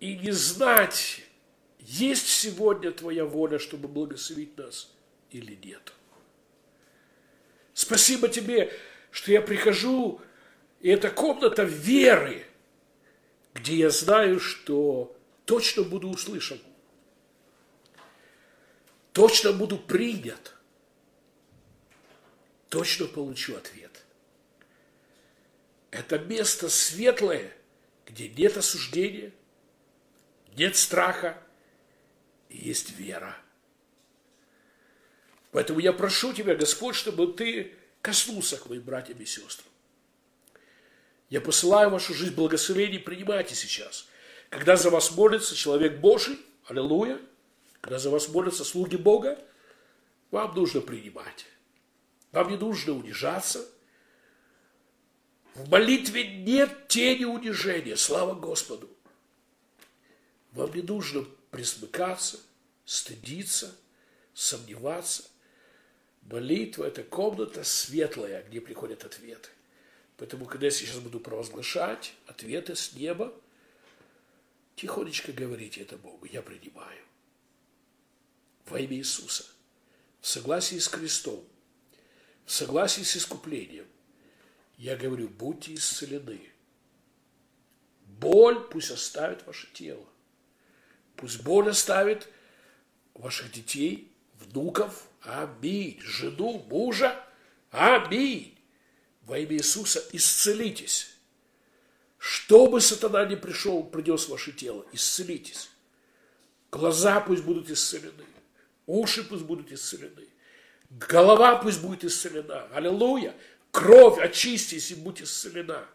И не знать, есть сегодня твоя воля, чтобы благословить нас или нет. Спасибо тебе, что я прихожу, и это комната веры, где я знаю, что точно буду услышан, точно буду принят, точно получу ответ. Это место светлое, где нет осуждения, нет страха, и есть вера. Поэтому я прошу Тебя, Господь, чтобы Ты коснулся к моим братьям и сестрам. Я посылаю вашу жизнь благословение, принимайте сейчас. Когда за вас молится человек Божий, аллилуйя, когда за вас молятся слуги Бога, вам нужно принимать. Вам не нужно унижаться. В молитве нет тени унижения, слава Господу. Вам не нужно присмыкаться, стыдиться, сомневаться. Молитва – это комната светлая, где приходят ответы. Поэтому, когда я сейчас буду провозглашать ответы с неба, тихонечко говорите это Богу, я принимаю. Во имя Иисуса, в согласии с крестом, в согласии с искуплением, я говорю, будьте исцелены. Боль пусть оставит ваше тело. Пусть боль оставит ваших детей, внуков. Аминь. Жену, мужа. Аминь. Во имя Иисуса исцелитесь. Что бы сатана не пришел, принес в ваше тело, исцелитесь. Глаза пусть будут исцелены. Уши пусть будут исцелены. Голова пусть будет исцелена. Аллилуйя. Кровь очистись и будь исцелена.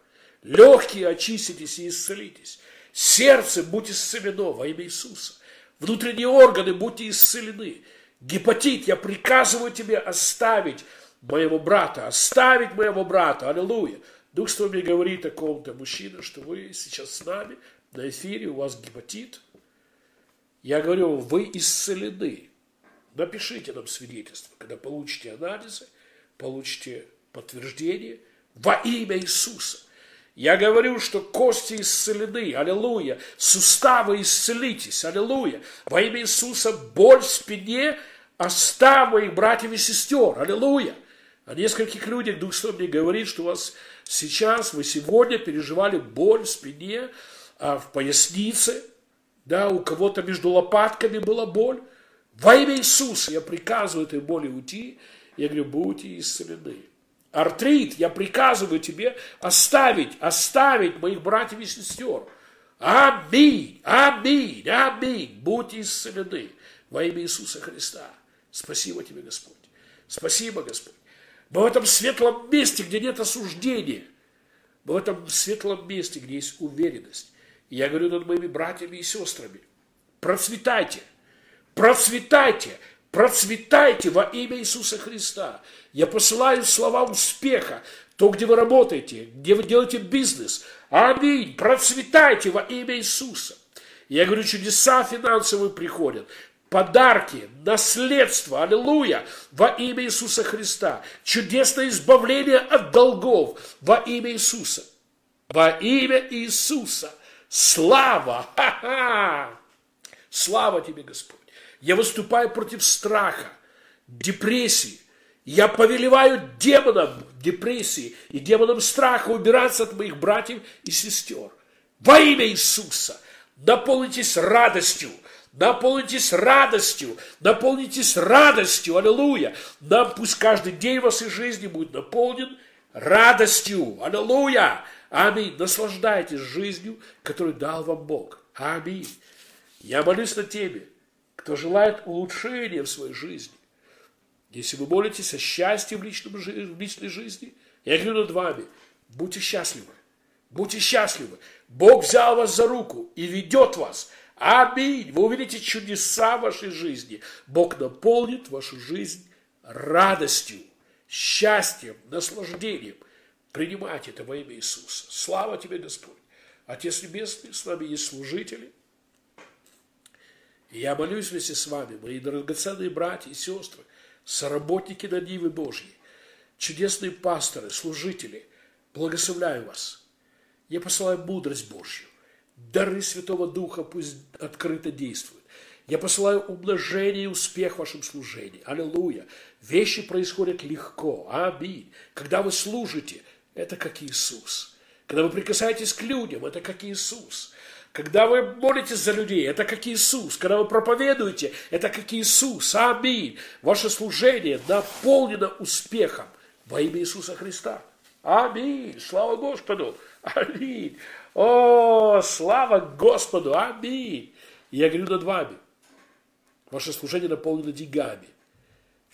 Легкие очиститесь и исцелитесь. Сердце будь исцелено во имя Иисуса. Внутренние органы будьте исцелены. Гепатит, я приказываю тебе оставить моего брата, оставить моего брата. Аллилуйя. Дух Святой мне говорит о ком-то мужчина, что вы сейчас с нами на эфире, у вас гепатит. Я говорю, вы исцелены. Напишите нам свидетельство, когда получите анализы, получите подтверждение во имя Иисуса. Я говорю, что кости исцелены, аллилуйя, суставы исцелитесь, аллилуйя. Во имя Иисуса боль в спине оставь моих братьев и сестер, аллилуйя. О нескольких людях Дух Святой мне говорит, что у вас сейчас, вы сегодня переживали боль в спине, а в пояснице, да, у кого-то между лопатками была боль. Во имя Иисуса я приказываю этой боли уйти. Я говорю, будьте исцелены. Артрит, я приказываю тебе оставить, оставить моих братьев и сестер. Аминь, аминь, аминь. Будьте исцелены во имя Иисуса Христа. Спасибо тебе, Господь. Спасибо, Господь. Мы в этом светлом месте, где нет осуждения. Мы в этом светлом месте, где есть уверенность. Я говорю над моими братьями и сестрами. Процветайте. Процветайте. Процветайте во имя Иисуса Христа. Я посылаю слова успеха. То, где вы работаете, где вы делаете бизнес. Аминь. Процветайте во имя Иисуса. Я говорю, чудеса финансовые приходят подарки, наследство, аллилуйя, во имя Иисуса Христа, чудесное избавление от долгов во имя Иисуса, во имя Иисуса, слава, ха-ха, слава тебе, Господь. Я выступаю против страха, депрессии, я повелеваю демонам депрессии и демонам страха убираться от моих братьев и сестер. Во имя Иисуса наполнитесь радостью, Наполнитесь радостью, наполнитесь радостью, аллилуйя. Нам пусть каждый день вашей жизни будет наполнен радостью, аллилуйя. Аминь. Наслаждайтесь жизнью, которую дал вам Бог. Аминь. Я молюсь на теме, кто желает улучшения в своей жизни. Если вы молитесь о счастье в, личном, в личной жизни, я говорю над вами, будьте счастливы. Будьте счастливы. Бог взял вас за руку и ведет вас – Аминь. Вы увидите чудеса в вашей жизни. Бог наполнит вашу жизнь радостью, счастьем, наслаждением. Принимайте это во имя Иисуса. Слава тебе, Господь. Отец Небесный, с вами есть служители. Я молюсь вместе с вами, мои драгоценные братья и сестры, соработники на Нивы Божьей, чудесные пасторы, служители, благословляю вас. Я посылаю мудрость Божью, дары Святого Духа пусть открыто действуют. Я посылаю умножение и успех в вашем служении. Аллилуйя. Вещи происходят легко. Аминь. Когда вы служите, это как Иисус. Когда вы прикасаетесь к людям, это как Иисус. Когда вы молитесь за людей, это как Иисус. Когда вы проповедуете, это как Иисус. Аминь. Ваше служение наполнено успехом во имя Иисуса Христа. Аминь. Слава Господу. Аминь. О, слава Господу. Аминь. Я говорю над вами. Ваше служение наполнено деньгами.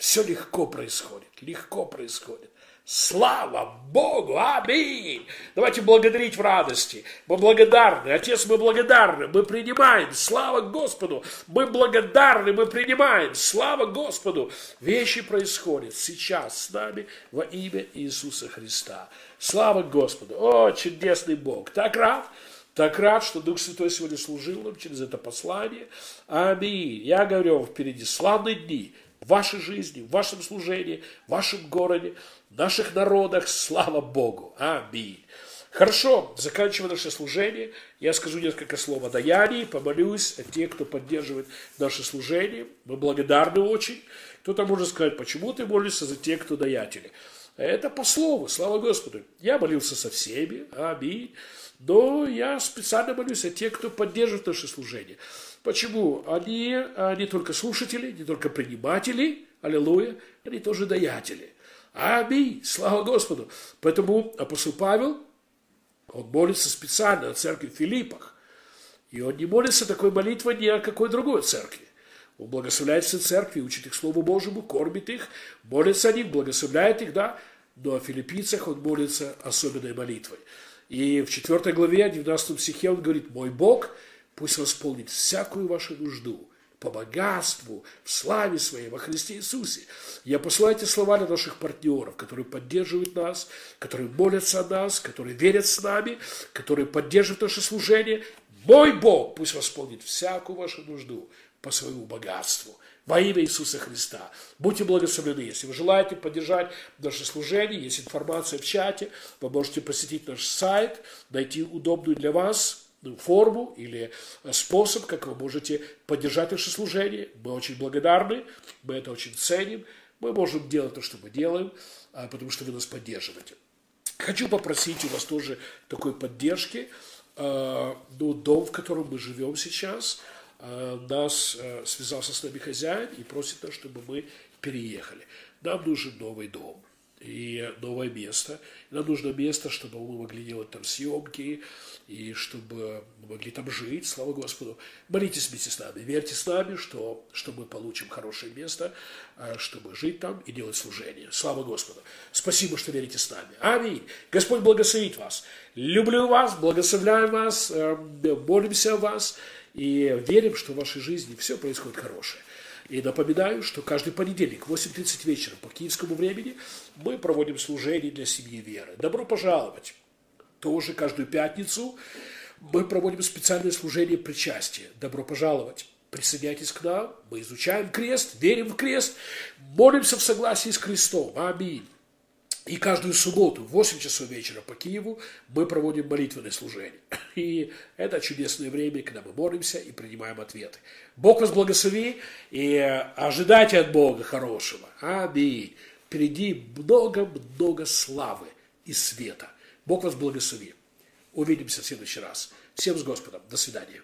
Все легко происходит. Легко происходит. Слава Богу! Аминь! Давайте благодарить в радости. Мы благодарны. Отец, мы благодарны. Мы принимаем. Слава Господу! Мы благодарны. Мы принимаем. Слава Господу! Вещи происходят сейчас с нами во имя Иисуса Христа. Слава Господу! О, чудесный Бог! Так рад! Так рад, что Дух Святой сегодня служил нам через это послание. Аминь. Я говорю вам, впереди славные дни вашей жизни, в вашем служении, в вашем городе, в наших народах. Слава Богу. Аминь. Хорошо, заканчивая наше служение, я скажу несколько слов о даянии, помолюсь о тех, кто поддерживает наше служение. Мы благодарны очень. Кто-то может сказать, почему ты молишься за тех, кто даятели. Это по слову, слава Господу. Я молился со всеми, аминь. Но я специально молюсь о тех, кто поддерживает наше служение. Почему? Они не только слушатели, не только приниматели, аллилуйя, они тоже даятели. Аминь, слава Господу. Поэтому апостол Павел, он молится специально о церкви в Филиппах. И он не молится такой молитвой ни о какой другой церкви. Он благословляет все церкви, учит их Слову Божьему, кормит их, молится о них, благословляет их, да. Но о филиппийцах он молится особенной молитвой. И в 4 главе, 19 стихе он говорит, «Мой Бог пусть восполнит всякую вашу нужду по богатству, в славе своей во Христе Иисусе». Я посылаю эти слова для наших партнеров, которые поддерживают нас, которые молятся о нас, которые верят с нами, которые поддерживают наше служение. Мой Бог пусть восполнит всякую вашу нужду по своему богатству – во имя Иисуса Христа. Будьте благословлены. Если вы желаете поддержать наше служение, есть информация в чате, вы можете посетить наш сайт, найти удобную для вас форму или э, способ, как вы можете поддержать наше служение. Мы очень благодарны, мы это очень ценим. Мы можем делать то, что мы делаем, а, потому что вы нас поддерживаете. Хочу попросить у вас тоже такой поддержки. А, ну, дом, в котором мы живем сейчас – Э, нас э, связался с нами хозяин и просит нас, чтобы мы переехали. Нам нужен новый дом и новое место. нам нужно место, чтобы мы могли делать там съемки, и чтобы мы могли там жить, слава Господу. Молитесь вместе с нами, верьте с нами, что, что мы получим хорошее место, э, чтобы жить там и делать служение. Слава Господу. Спасибо, что верите с нами. Аминь. Господь благословит вас. Люблю вас, благословляю вас, молимся о вас и верим, что в вашей жизни все происходит хорошее. И напоминаю, что каждый понедельник в 8.30 вечера по киевскому времени мы проводим служение для семьи веры. Добро пожаловать! Тоже каждую пятницу мы проводим специальное служение причастия. Добро пожаловать! Присоединяйтесь к нам, мы изучаем крест, верим в крест, молимся в согласии с крестом. Аминь. И каждую субботу в 8 часов вечера по Киеву мы проводим молитвенное служение. И это чудесное время, когда мы молимся и принимаем ответы. Бог вас благослови и ожидайте от Бога хорошего. Аминь. Впереди много-много славы и света. Бог вас благослови. Увидимся в следующий раз. Всем с Господом. До свидания.